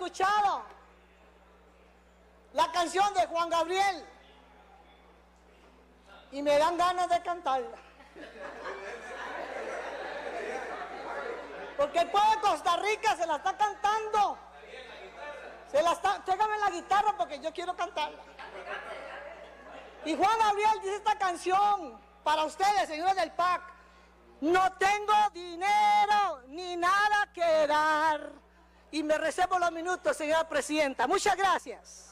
escuchado la canción de Juan Gabriel y me dan ganas de cantarla. Porque el pueblo de Costa Rica se la está cantando. Se la está, tráigame la guitarra porque yo quiero cantarla. Y Juan Gabriel dice esta canción para ustedes, señores del PAC. No tengo dinero ni nada que dar. Y me reservo los minutos, señora presidenta. Muchas gracias.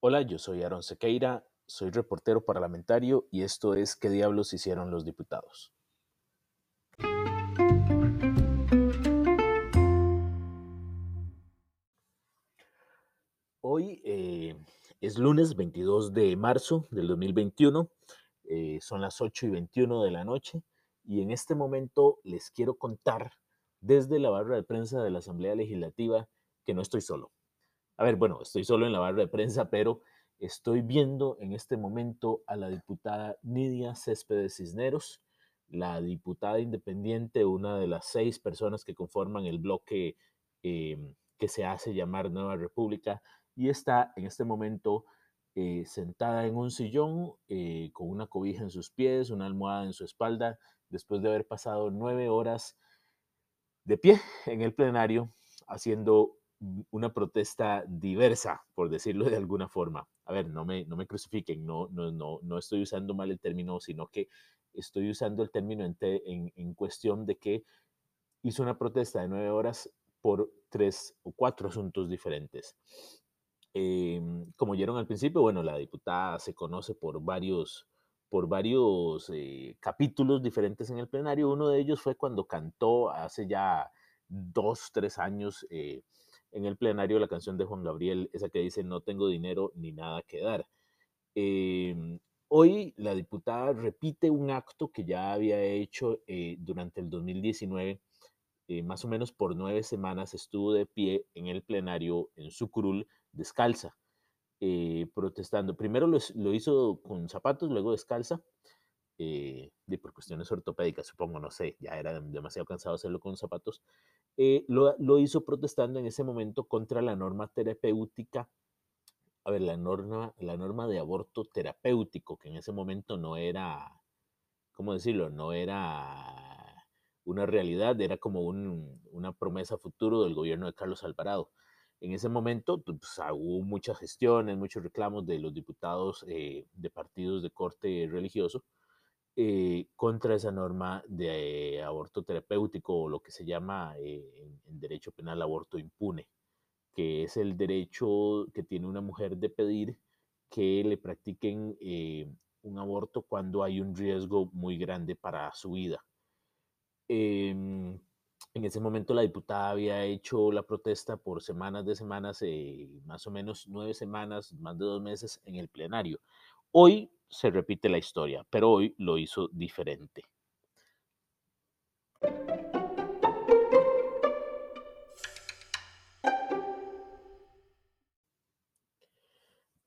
Hola, yo soy Aaron Sequeira, soy reportero parlamentario y esto es ¿Qué diablos hicieron los diputados? Es lunes 22 de marzo del 2021, eh, son las 8 y 21 de la noche y en este momento les quiero contar desde la barra de prensa de la Asamblea Legislativa que no estoy solo. A ver, bueno, estoy solo en la barra de prensa, pero estoy viendo en este momento a la diputada Nidia Céspedes Cisneros, la diputada independiente, una de las seis personas que conforman el bloque em, que se hace llamar Nueva República, y está en este momento eh, sentada en un sillón eh, con una cobija en sus pies, una almohada en su espalda, después de haber pasado nueve horas de pie en el plenario haciendo una protesta diversa, por decirlo de alguna forma. A ver, no me, no me crucifiquen, no, no, no, no estoy usando mal el término, sino que estoy usando el término en, en, en cuestión de que hizo una protesta de nueve horas por tres o cuatro asuntos diferentes. Em, como oyeron al principio, bueno, la diputada se conoce por varios, por varios eh, capítulos diferentes en el plenario. Uno de ellos fue cuando cantó hace ya dos, tres años eh, en el plenario la canción de Juan Gabriel, esa que dice no tengo dinero ni nada que dar. Em, hoy la diputada repite un acto que ya había hecho eh, durante el 2019, eh, más o menos por nueve semanas estuvo de pie en el plenario en su curul descalza, eh, protestando. Primero lo, hizo con zapatos, luego descalza, y por cuestiones ortopédicas, supongo, no sé, ya era demasiado cansado hacerlo con zapatos, eh, lo, hizo protestando en ese momento contra la norma terapéutica, a ver, la norma, la norma de aborto terapéutico, que en ese momento no era, ¿cómo decirlo? No era una realidad, era como una promesa futuro del gobierno de Carlos Alvarado. En ese momento pues, hubo muchas gestiones, muchos reclamos de los diputados eh, de partidos de corte religioso, eh, contra esa norma de aborto terapéutico o lo que se llama eh, en, derecho penal aborto impune, que es el derecho que tiene una mujer de pedir que le practiquen eh, un aborto cuando hay un riesgo muy grande para su vida. En ese momento la diputada había hecho la protesta por semanas de semanas, más o menos nueve semanas, más de dos meses en el plenario. Hoy se repite la historia, pero hoy lo hizo diferente.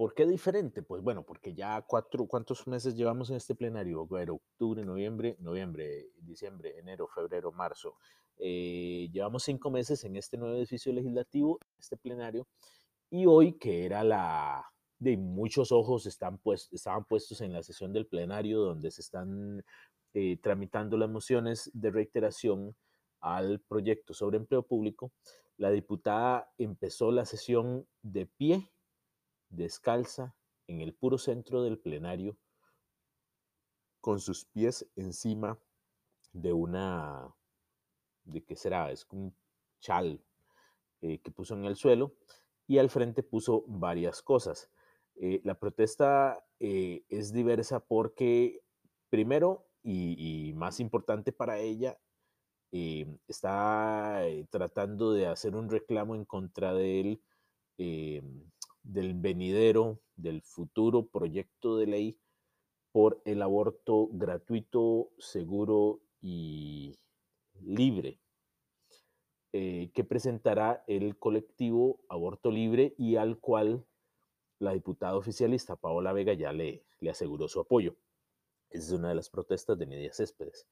¿Por qué diferente? Pues bueno, porque ya cuatro, ¿cuántos meses llevamos en este plenario? Bueno, octubre, noviembre, noviembre, diciembre, enero, febrero, marzo. Eh, llevamos cinco meses en este nuevo edificio legislativo, este plenario, y hoy, que era la, de muchos ojos están pues, estaban puestos en la sesión del plenario donde se están eh, tramitando las mociones de reiteración al proyecto sobre empleo público. La diputada empezó la sesión de pie, descalza, en el puro centro del plenario, con sus pies encima de una, ¿de qué será? Es un chal eh, que puso en el suelo y al frente puso varias cosas. Eh, la protesta eh, es diversa porque, primero, y, más importante para ella, eh, está tratando de hacer un reclamo en contra del venidero, del futuro proyecto de ley por el aborto gratuito, seguro y libre, que presentará el colectivo Aborto Libre y al cual la diputada oficialista Paola Vega ya le, le aseguró su apoyo. Esa es una de las protestas de Nidia Céspedes.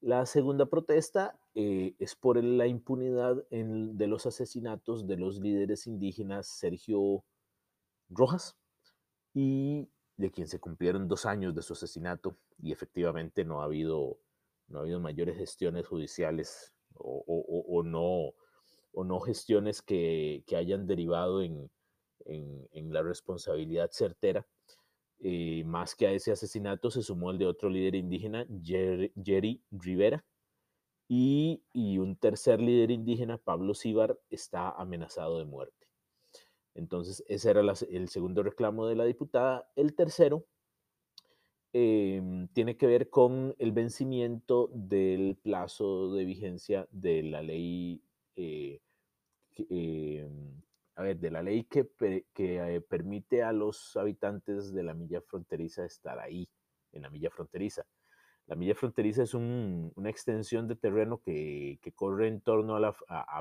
La segunda protesta eh, es por la impunidad de los asesinatos de los líderes indígenas Sergio Rojas y de quien se cumplieron dos años de su asesinato y efectivamente no ha habido, no ha habido mayores gestiones judiciales o, no, o no gestiones que, hayan derivado en, la responsabilidad certera. Eh, más que a ese asesinato se sumó el de otro líder indígena, Jerry, Rivera, y, un tercer líder indígena, Pablo Sibar, está amenazado de muerte. Entonces, ese era el segundo reclamo de la diputada. El tercero em, tiene que ver con el vencimiento del plazo de vigencia de la ley, eh, em, a ver, de la ley que, eh, permite a los habitantes de la milla fronteriza estar ahí, en la milla fronteriza. La milla fronteriza es una extensión de terreno que, corre en torno a, la,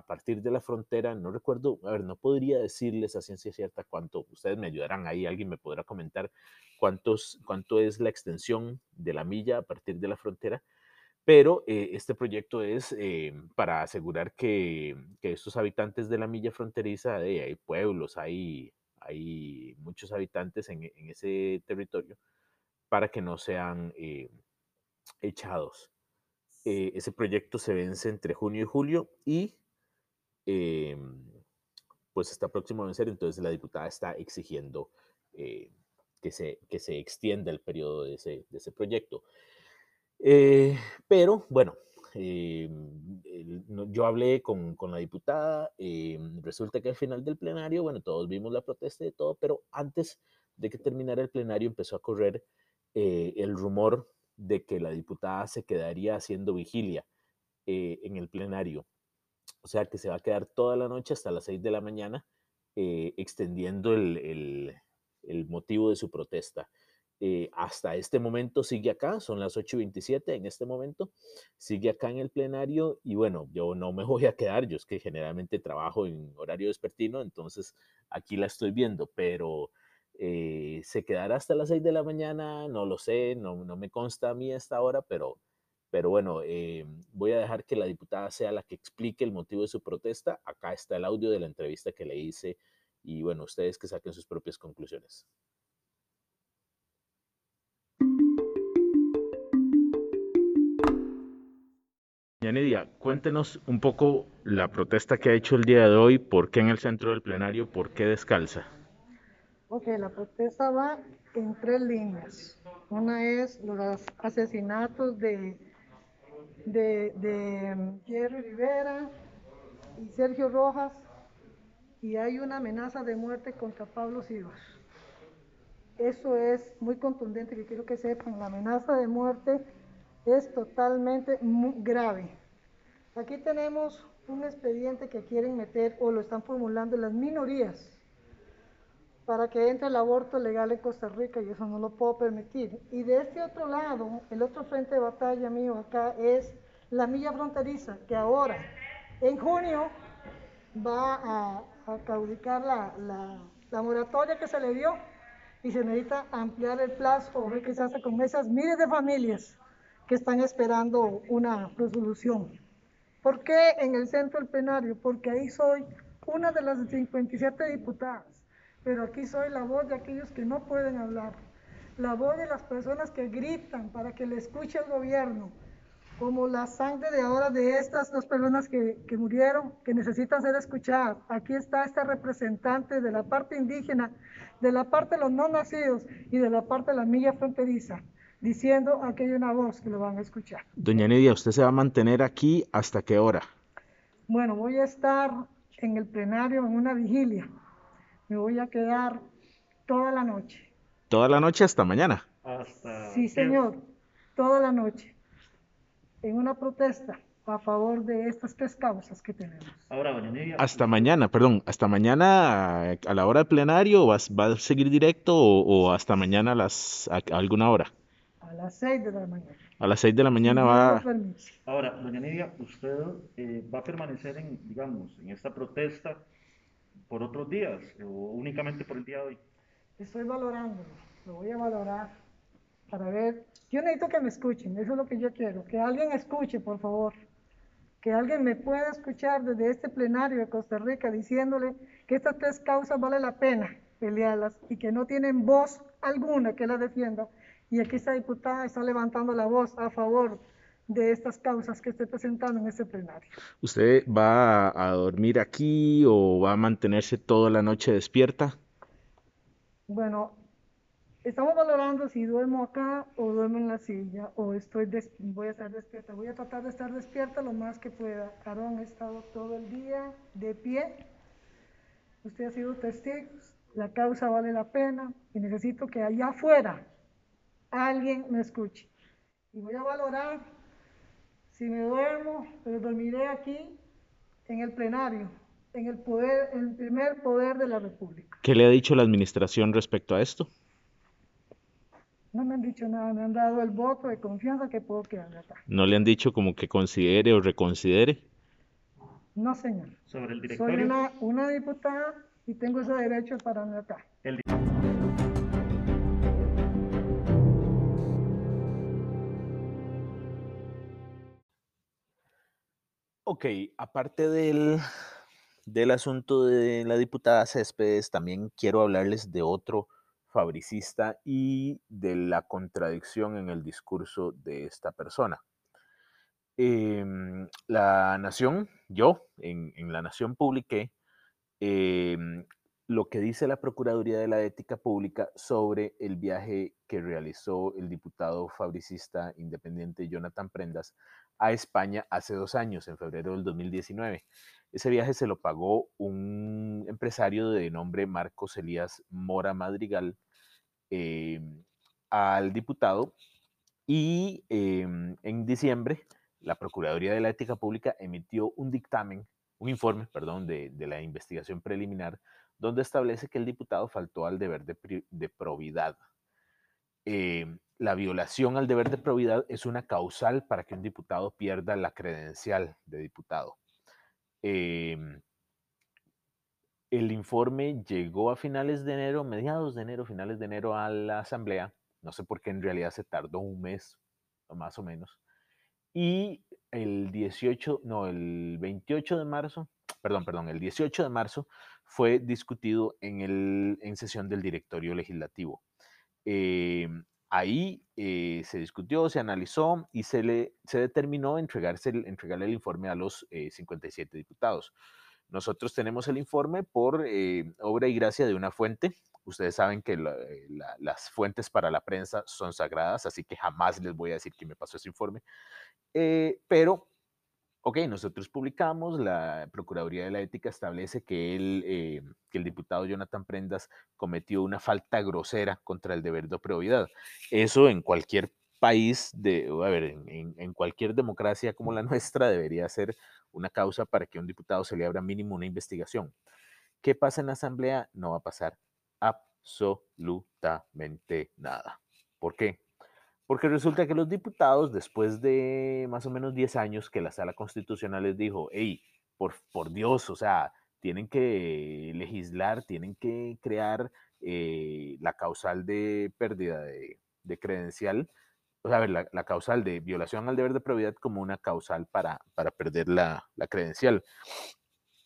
partir de la frontera. No recuerdo, a ver, no podría decirles a ciencia cierta cuánto, ustedes me ayudarán ahí, alguien me podrá comentar cuántos, cuánto es la extensión de la milla a partir de la frontera. Pero eh, este proyecto es eh, para asegurar que, que, estos habitantes de la milla fronteriza, eh, hay pueblos, hay, hay muchos habitantes en, en, ese territorio, para que no sean echados. Eh, ese proyecto se vence entre junio y julio y em, pues está próximo a vencer, entonces la diputada está exigiendo eh, que, se, que se extienda el periodo de ese, de ese proyecto. Eh, pero bueno, em, yo hablé con, con la diputada, em, resulta que al final del plenario, bueno, todos vimos la protesta y todo, pero antes de que terminara el plenario empezó a correr el rumor de que la diputada se quedaría haciendo vigilia eh, en el plenario. O sea que se va a quedar toda la noche hasta las 6 de la mañana eh, extendiendo el, motivo de su protesta. Eh, hasta este momento sigue acá, son las 8 y 27 en este momento, sigue acá en el plenario y bueno, yo no me voy a quedar, yo es que generalmente trabajo en horario despertino, entonces aquí la estoy viendo, pero eh, ¿Se quedará hasta las 6 de la mañana? No lo sé, no, me consta a mí esta hora, pero, pero bueno, eh, voy a dejar que la diputada sea la que explique el motivo de su protesta. Acá está el audio de la entrevista que le hice y bueno, ustedes que saquen sus propias conclusiones. Yanidia, cuéntenos un poco la protesta que ha hecho el día de hoy, por qué en el centro del plenario, por qué descalza. Ok, la protesta va en tres líneas. Una es los asesinatos de, de, um, Jerry Rivera y Sergio Rojas y hay una amenaza de muerte contra Pablo Silva. Eso es muy contundente que quiero que sepan. La amenaza de muerte es totalmente grave. Aquí tenemos un expediente que quieren meter o lo están formulando las minorías para que entre el aborto legal en Costa Rica y eso no lo puedo permitir. Y de este otro lado, el otro frente de batalla mío acá es la milla fronteriza, que ahora, en junio, va a, caudicar la, la, moratoria que se le dio y se necesita ampliar el plazo qué se hace con esas miles de familias que están esperando una resolución. ¿Por qué en el centro del plenario? Porque ahí soy una de las 57 diputadas pero aquí soy la voz de aquellos que no pueden hablar, la voz de las personas que gritan para que le escuche el gobierno, como la sangre de ahora de estas dos personas que, que murieron, que necesitan ser escuchadas. Aquí está este representante de la parte indígena, de la parte de los no nacidos y de la parte de la milla fronteriza diciendo aquí hay una voz que lo van a escuchar. Doña Nidia, ¿usted se va a mantener aquí hasta qué hora? Bueno, voy a estar en el plenario en una vigilia me voy a quedar toda la noche. ¿Toda la noche hasta mañana? sí, señor, toda la noche. En una protesta a favor de estas tres causas que tenemos. Ahora, Hasta mañana, perdón, hasta mañana a la hora del plenario, ¿vas, ¿va a seguir directo o, hasta mañana a, las, a, alguna hora? A las seis de la mañana. A las seis de la mañana va... Ahora, doña Nidia, usted eh, va a permanecer en, digamos, en esta protesta por otros días o únicamente por el día de hoy? Estoy valorándolo, lo voy a valorar para ver. Yo necesito que me escuchen, eso es lo que yo quiero. Que alguien escuche, por favor. Que alguien me pueda escuchar desde este plenario de Costa Rica diciéndole que estas tres causas vale la pena pelearlas y que no tienen voz alguna que las defienda. Y aquí esta diputada está levantando la voz a favor de estas causas que estoy presentando en este plenario. ¿Usted va a dormir aquí o va a mantenerse toda la noche despierta? Bueno, estamos valorando si duermo acá o duermo en la silla o estoy voy a estar despierta. Voy a tratar de estar despierta lo más que pueda. Carón ha estado todo el día de pie. Usted ha sido testigo. La causa vale la pena y necesito que allá afuera alguien me escuche. Y voy a valorar si me duermo, pero dormiré aquí en el plenario en el poder, el primer poder de la República. ¿Qué le ha dicho la administración respecto a esto? No me han dicho nada, me han dado el voto de confianza que puedo quedarme acá. ¿No le han dicho como que considere o reconsidere? No, señor. Sobre el directorio. Soy una, una diputada y tengo ese derecho para estar acá. El... Ok, aparte del, del asunto de la diputada Céspedes, también quiero hablarles de otro fabricista y de la contradicción en el discurso de esta persona. Em, la Nación, yo en, La Nación publiqué em, lo que dice la Procuraduría de la Ética Pública sobre el viaje que realizó el diputado fabricista independiente Jonathan Prendas a España hace dos años, en febrero del 2019. Ese viaje se lo pagó un empresario de nombre Marcos Elías Mora Madrigal em, al diputado y em, en diciembre la Procuraduría de la Ética Pública emitió un dictamen, un informe, perdón, de, la investigación preliminar donde establece que el diputado faltó al deber de, probidad. Em, la violación al deber de probidad es una causal para que un diputado pierda la credencial de diputado. Em, el informe llegó a finales de enero, mediados de enero, finales de enero a la asamblea. No sé por qué en realidad se tardó un mes, más o menos. Y el 18, no, el 28 de marzo, perdón, perdón, el 18 de marzo fue discutido en, el, en sesión del directorio legislativo. Em, Ahí eh, se discutió, se analizó y se, le, se determinó entregarse entregarle el informe a los 57 eh, diputados. Nosotros tenemos el informe por eh, obra y gracia de una fuente. Ustedes saben que las fuentes para la prensa son sagradas, así que jamás les voy a decir quién me pasó ese informe. pero Ok, nosotros publicamos, la Procuraduría de la Ética establece que el, eh, que el diputado Jonathan Prendas cometió una falta grosera contra el deber de probidad. Eso en cualquier país, de, a ver, en, en, cualquier democracia como la nuestra debería ser una causa para que un diputado se le abra mínimo una investigación. ¿Qué pasa en la Asamblea? No va a pasar absolutamente nada. ¿Por qué? Porque resulta que los diputados, después de más o menos 10 años que la sala constitucional les dijo, hey, por, por Dios, o sea, tienen que legislar, tienen que crear eh, la causal de pérdida de, credencial, o sea, la, la, causal de violación al deber de probidad como una causal para, para perder la, la credencial.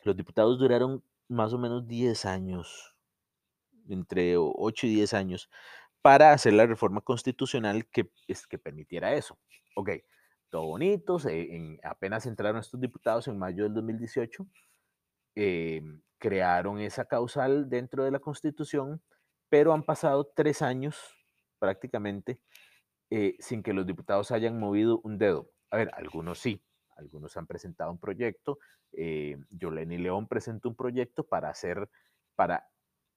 Los diputados duraron más o menos 10 años, entre 8 y 10 años, para hacer la reforma constitucional que, es, que permitiera eso. Ok, todo bonito, apenas entraron estos diputados en mayo del 2018, em, crearon esa causal dentro de la constitución, pero han pasado tres años prácticamente eh, sin que los diputados hayan movido un dedo. A ver, algunos sí, algunos han presentado un proyecto. Eh, Yoleni León presentó un proyecto para hacer, para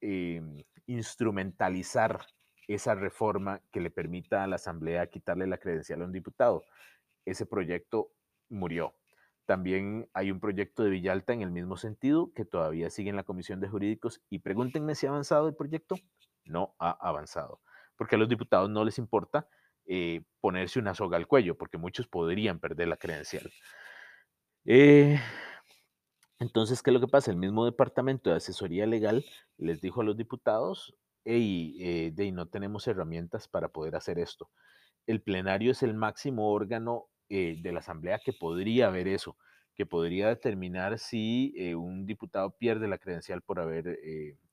em, instrumentalizar esa reforma que le permita a la Asamblea quitarle la credencial a un diputado. Ese proyecto murió. También hay un proyecto de Villalta en el mismo sentido que todavía sigue en la Comisión de Jurídicos y pregúntenme si ha avanzado el proyecto. No ha avanzado, porque a los diputados no les importa eh, ponerse una soga al cuello, porque muchos podrían perder la credencial. Eh, entonces, ¿qué es lo que pasa? El mismo Departamento de Asesoría Legal les dijo a los diputados, hey, de, no tenemos herramientas para poder hacer esto. El plenario es el máximo órgano de la Asamblea que podría ver eso, que podría determinar si un diputado pierde la credencial por haber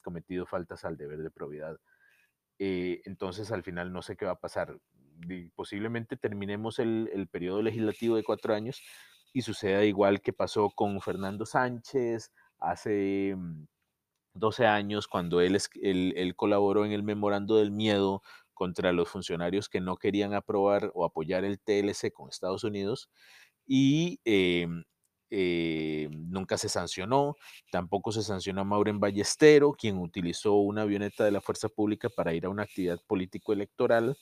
cometido faltas al deber de probidad. entonces, al final, no sé qué va a pasar. Posiblemente terminemos el, el periodo legislativo de cuatro años y suceda igual que pasó con Fernando Sánchez hace 12 mm, años cuando él, él, colaboró en el memorando del miedo contra los funcionarios que no querían aprobar o apoyar el TLC con Estados Unidos y em, eh, nunca se sancionó, tampoco se sancionó a Mauren Ballestero, quien utilizó una avioneta de la Fuerza Pública para ir a una actividad político-electoral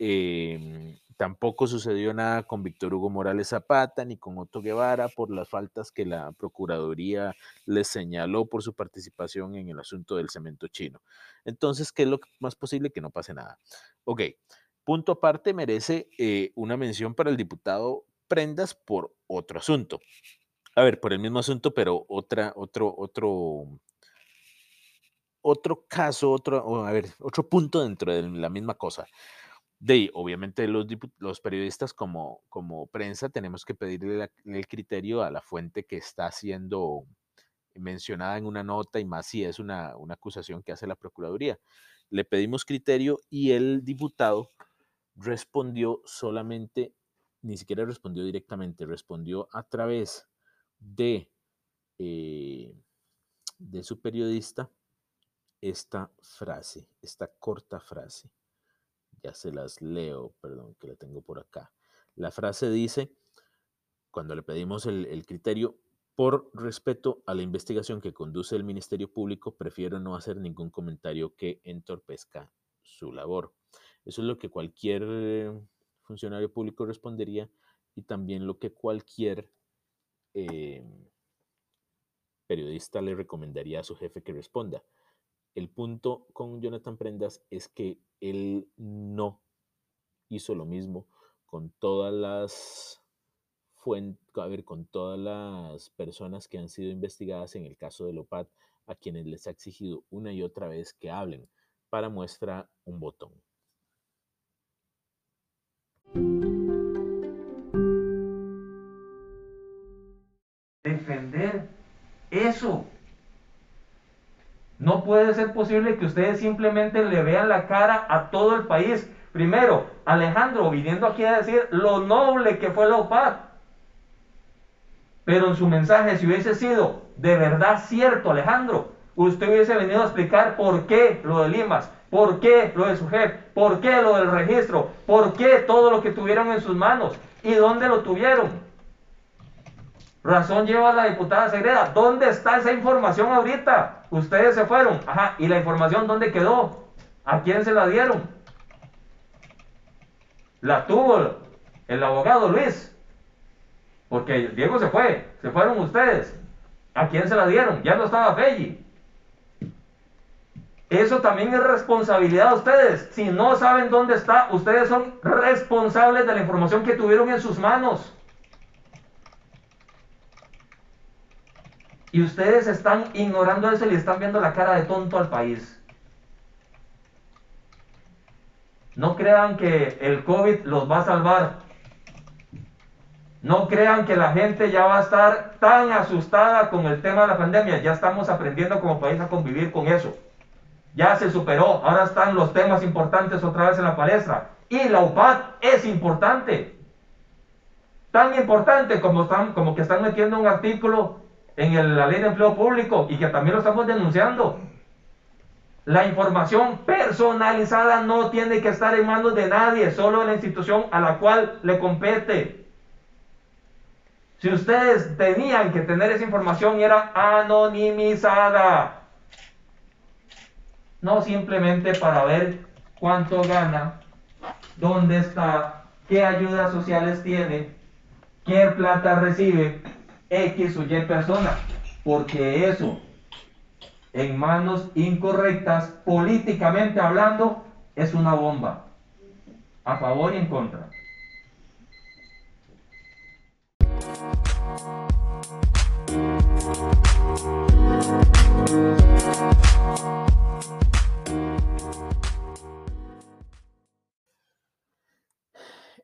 Em, tampoco sucedió nada con Víctor Hugo Morales Zapata ni con Otto Guevara por las faltas que la Procuraduría les señaló por su participación en el asunto del cemento chino. Entonces, ¿qué es lo más posible? Que no pase nada. Ok, punto aparte merece eh, una mención para el diputado Prendas por otro asunto. A ver, por el mismo asunto, pero otra, otro, otro, otro caso, otro, a ver, otro punto dentro de la misma cosa. De obviamente los, los periodistas como, como prensa tenemos que pedirle el criterio a la fuente que está siendo mencionada en una nota y más si es una, una acusación que hace la Procuraduría. Le pedimos criterio y el diputado respondió solamente, ni siquiera respondió directamente, respondió a través de, eh, de su periodista esta frase, esta corta frase ya se las leo, perdón, que la tengo por acá. La frase dice, cuando le pedimos el, criterio, por respeto a la investigación que conduce el Ministerio Público, prefiero no hacer ningún comentario que entorpezca su labor. Eso es lo que cualquier funcionario público respondería y también lo que cualquier eh, periodista le recomendaría a su jefe que responda. El punto con Jonathan Prendas es que él no hizo lo mismo con todas las fuentes, a ver, con todas las personas que han sido investigadas en el caso de Lopat, a quienes les ha exigido una y otra vez que hablen. Para muestra un botón. Defender eso puede ser posible que ustedes simplemente le vean la cara a todo el país. Primero, Alejandro viniendo aquí a decir lo noble que fue la OPAD. Pero en su mensaje, si hubiese sido de verdad cierto, Alejandro, usted hubiese venido a explicar por qué lo de Limas, por qué lo de su jefe, por qué lo del registro, por qué todo lo que tuvieron en sus manos y dónde lo tuvieron. Razón lleva la diputada Segreda. ¿Dónde está esa información ahorita? Ustedes se fueron. Ajá. ¿Y la información dónde quedó? ¿A quién se la dieron? La tuvo el abogado Luis. Porque Diego se fue. Se fueron ustedes. ¿A quién se la dieron? Ya no estaba Felli. Eso también es responsabilidad de ustedes. Si no saben dónde está, ustedes son responsables de la información que tuvieron en sus manos. Y ustedes están ignorando eso y están viendo la cara de tonto al país. No crean que el COVID los va a salvar. No crean que la gente ya va a estar tan asustada con el tema de la pandemia. Ya estamos aprendiendo como país a convivir con eso. Ya se superó. Ahora están los temas importantes otra vez en la palestra. Y la UPAD es importante. Tan importante como, como que están metiendo un artículo en la ley de empleo público y que también lo estamos denunciando. La información personalizada no tiene que estar en manos de nadie, solo en la institución a la cual le compete. Si ustedes tenían que tener esa información y era anonimizada, no simplemente para ver cuánto gana, dónde está, qué ayudas sociales tiene, qué plata recibe, X o Y persona, porque eso, en manos incorrectas, políticamente hablando, es una bomba, a favor y en contra.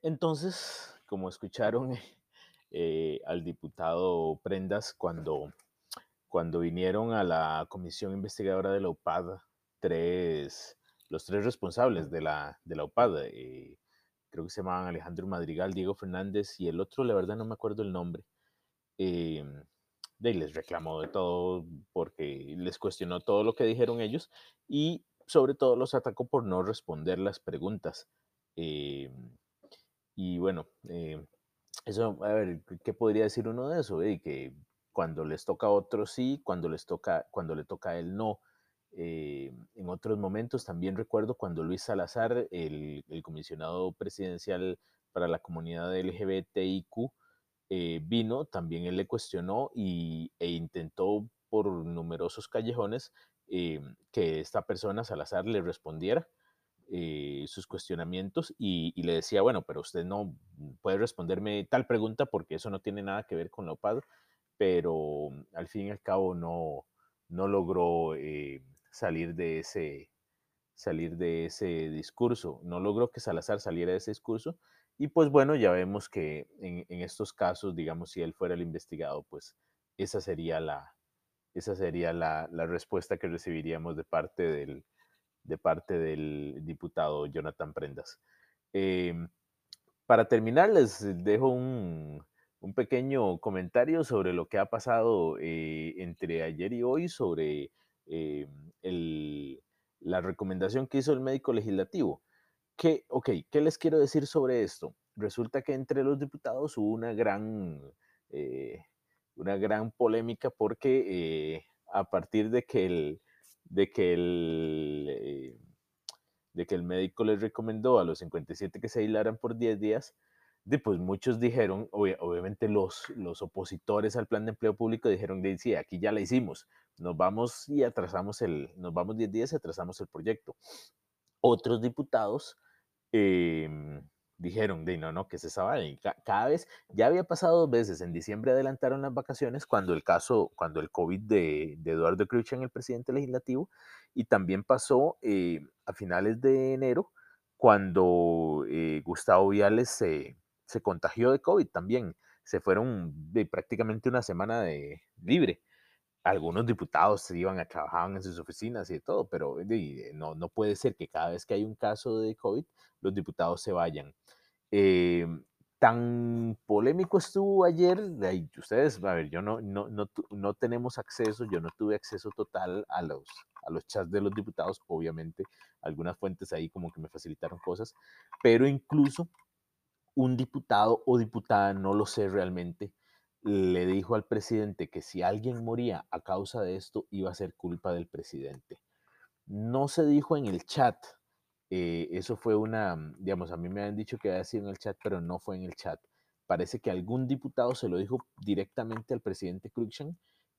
Entonces, como escucharon, eh, al diputado Prendas cuando, cuando vinieron a la comisión investigadora de la UPAD, tres, los tres responsables de la, de la UPAD, eh, creo que se llamaban Alejandro Madrigal, Diego Fernández y el otro, la verdad no me acuerdo el nombre. Eh, de les reclamó de todo porque les cuestionó todo lo que dijeron ellos y sobre todo los atacó por no responder las preguntas. Eh, y bueno, eh, eso, a ver, ¿qué podría decir uno de eso? Eh, que cuando les toca a otros sí, cuando les toca, cuando le toca a él no. Eh, en otros momentos también recuerdo cuando Luis Salazar, el, comisionado presidencial para la comunidad LGBTIQ, eh, vino, también él le cuestionó y, e intentó por numerosos callejones eh, que esta persona, Salazar, le respondiera sus cuestionamientos y, le decía, bueno, pero usted no puede responderme tal pregunta porque eso no tiene nada que ver con la OPAD, pero al fin y al cabo no, no logró salir de ese, salir de ese discurso. No logró que Salazar saliera de ese discurso. Y pues bueno, ya vemos que en, estos casos, digamos, si él fuera el investigado, pues esa sería la, esa sería la, respuesta que recibiríamos de parte del, de parte del diputado Jonathan Prendas. Em, para terminar, les dejo un, pequeño comentario sobre lo que ha pasado eh, entre ayer y hoy sobre eh, la recomendación que hizo el médico legislativo. Que, ok, ¿qué les quiero decir sobre esto? Resulta que entre los diputados hubo una gran, eh, una gran polémica porque a partir de que el, de que el, de que el médico les recomendó a los 57 que se aislaran por 10 días, de, pues muchos dijeron, obviamente los, los opositores al plan de empleo público dijeron, de, sí, aquí ya la hicimos, nos vamos y atrasamos el, nos vamos 10 días y atrasamos el proyecto. Otros diputados em, dijeron, de no, no, que sabe, y cada vez, ya había pasado dos veces, en diciembre adelantaron las vacaciones cuando el caso, cuando el COVID de, de Eduardo en el presidente legislativo, y también pasó eh, a finales de enero cuando eh, Gustavo Viales se se contagió de COVID también. Se fueron de prácticamente una semana de libre. Algunos diputados se iban a trabajar en sus oficinas y de todo, pero no, no puede ser que cada vez que hay un caso de COVID, los diputados se vayan. Em, tan polémico estuvo ayer, ustedes, a ver, yo no, no, no, no, tenemos acceso, yo no tuve acceso total a los, a los chats de los diputados, obviamente, algunas fuentes ahí como que me facilitaron cosas, pero incluso un diputado o diputada, no lo sé realmente, le dijo al presidente que si alguien moría a causa de esto iba a ser culpa del presidente. No se dijo en el chat, eh, eso fue una, digamos, a mí me han dicho que había sido en el chat, pero no fue en el chat. Parece que algún diputado se lo dijo directamente al presidente Cruikshank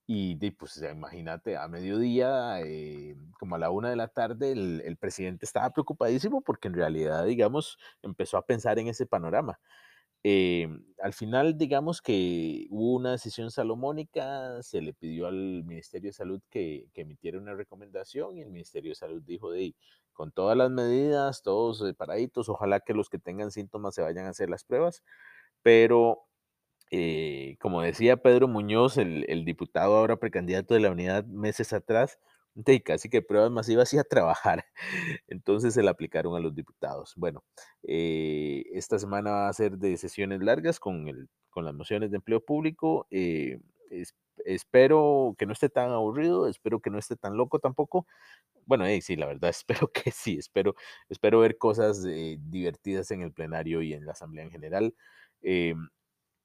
y pues imagínate, a mediodía, eh, como a la una de la tarde, el, presidente estaba preocupadísimo porque en realidad, digamos, empezó a pensar en ese panorama. Eh, al final, digamos que hubo una decisión salomónica, se le pidió al Ministerio de Salud que, que emitiera una recomendación y el Ministerio de Salud dijo de con todas las medidas, todos separaditos, ojalá que los que tengan síntomas se vayan a hacer las pruebas, pero eh, como decía Pedro Muñoz, el, diputado ahora precandidato de la unidad meses atrás, de casi que pruebas masivas y a trabajar. Entonces se le aplicaron a los diputados. Bueno, eh, esta semana va a ser de sesiones largas con, el, con las mociones de empleo público. Eh, espero que no esté tan aburrido, espero que no esté tan loco tampoco. Bueno, sí, la verdad, espero que sí, espero, espero ver cosas divertidas en el plenario y en la asamblea en general.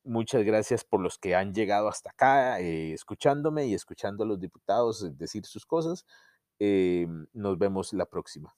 Muchas gracias por los que han llegado hasta acá, eh, escuchándome y escuchando a los diputados decir sus cosas. Eh, nos vemos la próxima.